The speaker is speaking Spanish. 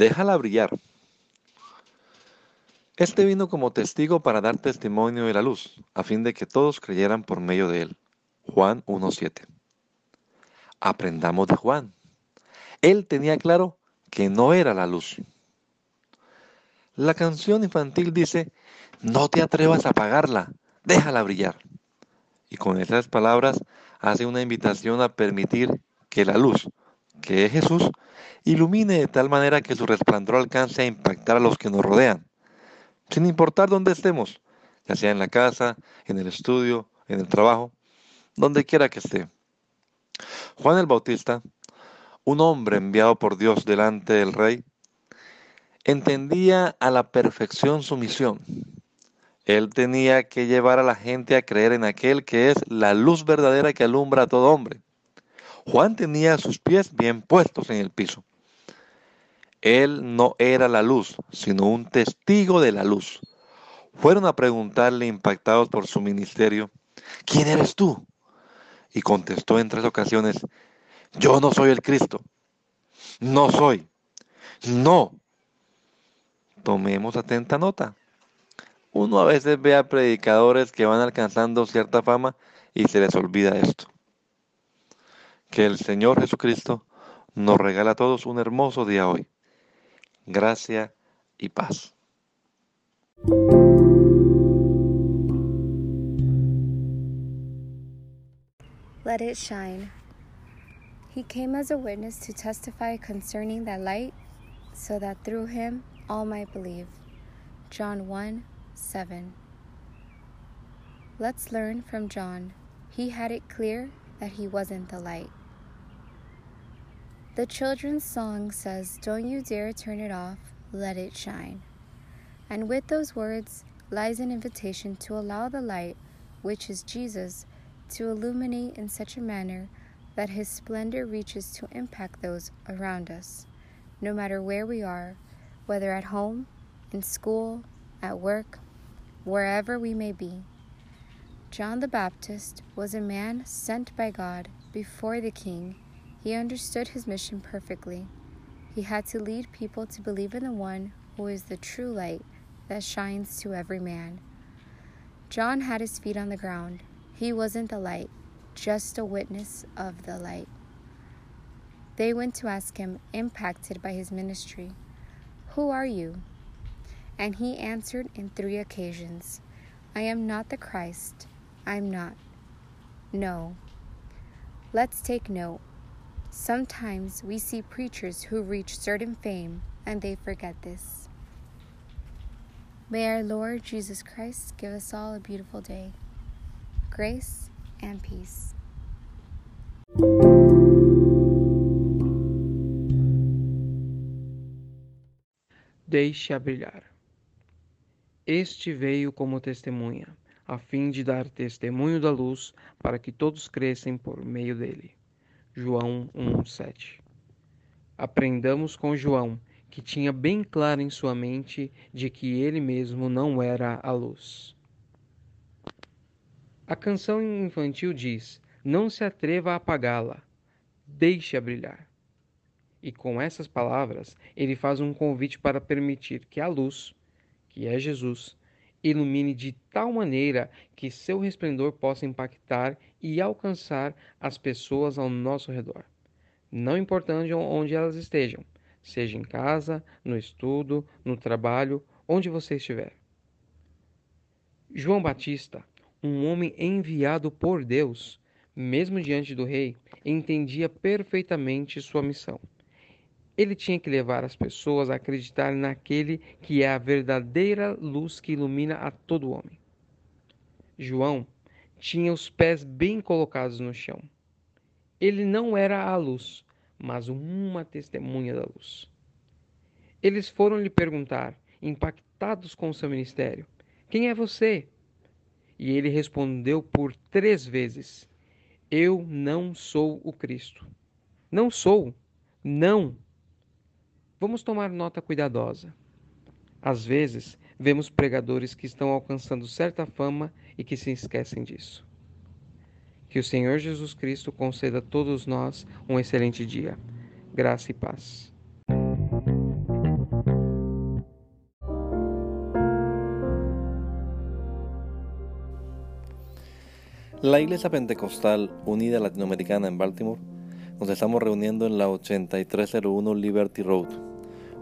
Déjala brillar. Este vino como testigo para dar testimonio de la luz, a fin de que todos creyeran por medio de él. Juan 1.7. Aprendamos de Juan. Él tenía claro que no era la luz. La canción infantil dice, no te atrevas a apagarla, déjala brillar. Y con esas palabras hace una invitación a permitir que la luz, que es Jesús, ilumine de tal manera que su resplandor alcance a impactar a los que nos rodean sin importar dónde estemos, ya sea en la casa, en el estudio, en el trabajo, donde quiera que esté. Juan el Bautista, un hombre enviado por Dios delante del rey, entendía a la perfección su misión. Él tenía que llevar a la gente a creer en aquel que es la luz verdadera que alumbra a todo hombre. Juan tenía sus pies bien puestos en el piso. Él no era la luz, sino un testigo de la luz. Fueron a preguntarle, impactados por su ministerio, ¿quién eres tú? Y contestó en tres ocasiones, yo no soy el Cristo. No soy. No. Tomemos atenta nota. Uno a veces ve a predicadores que van alcanzando cierta fama y se les olvida esto. Que el Señor Jesucristo nos regala a todos un hermoso día hoy gracia y paz. Let it shine. He came as a witness to testify concerning that light, so that through him all might believe. John 1 7. Let's learn from John. He had it clear that he wasn't the light. The children's song says, Don't you dare turn it off, let it shine. And with those words lies an invitation to allow the light, which is Jesus, to illuminate in such a manner that his splendor reaches to impact those around us, no matter where we are, whether at home, in school, at work, wherever we may be. John the Baptist was a man sent by God before the king he understood his mission perfectly. He had to lead people to believe in the one who is the true light that shines to every man. John had his feet on the ground. He wasn't the light, just a witness of the light. They went to ask him, impacted by his ministry, Who are you? And he answered in three occasions, I am not the Christ. I'm not. No. Let's take note. Sometimes we see preachers who reach certain fame and they forget this. May our Lord Jesus Christ give us all a beautiful day. Grace and peace. Deixe-a brilhar. Este veio como testemunha, a fim de dar testemunho da luz, para que todos crescem por meio dele. João 1:7. Aprendamos com João, que tinha bem claro em sua mente de que ele mesmo não era a luz. A canção infantil diz: Não se atreva a apagá-la, deixe-a brilhar. E com essas palavras, ele faz um convite para permitir que a luz, que é Jesus, ilumine de tal maneira que seu resplendor possa impactar e alcançar as pessoas ao nosso redor, não importando onde elas estejam, seja em casa, no estudo, no trabalho, onde você estiver. João Batista, um homem enviado por Deus, mesmo diante do rei, entendia perfeitamente sua missão ele tinha que levar as pessoas a acreditar naquele que é a verdadeira luz que ilumina a todo homem. João tinha os pés bem colocados no chão. Ele não era a luz, mas uma testemunha da luz. Eles foram lhe perguntar, impactados com seu ministério: Quem é você? E ele respondeu por três vezes: Eu não sou o Cristo. Não sou. Não. Vamos tomar nota cuidadosa. Às vezes, vemos pregadores que estão alcançando certa fama e que se esquecem disso. Que o Senhor Jesus Cristo conceda a todos nós um excelente dia. Graça e paz. La Iglesia Pentecostal Unida Latinoamericana en Baltimore nos estamos reuniendo en la 8301 Liberty Road.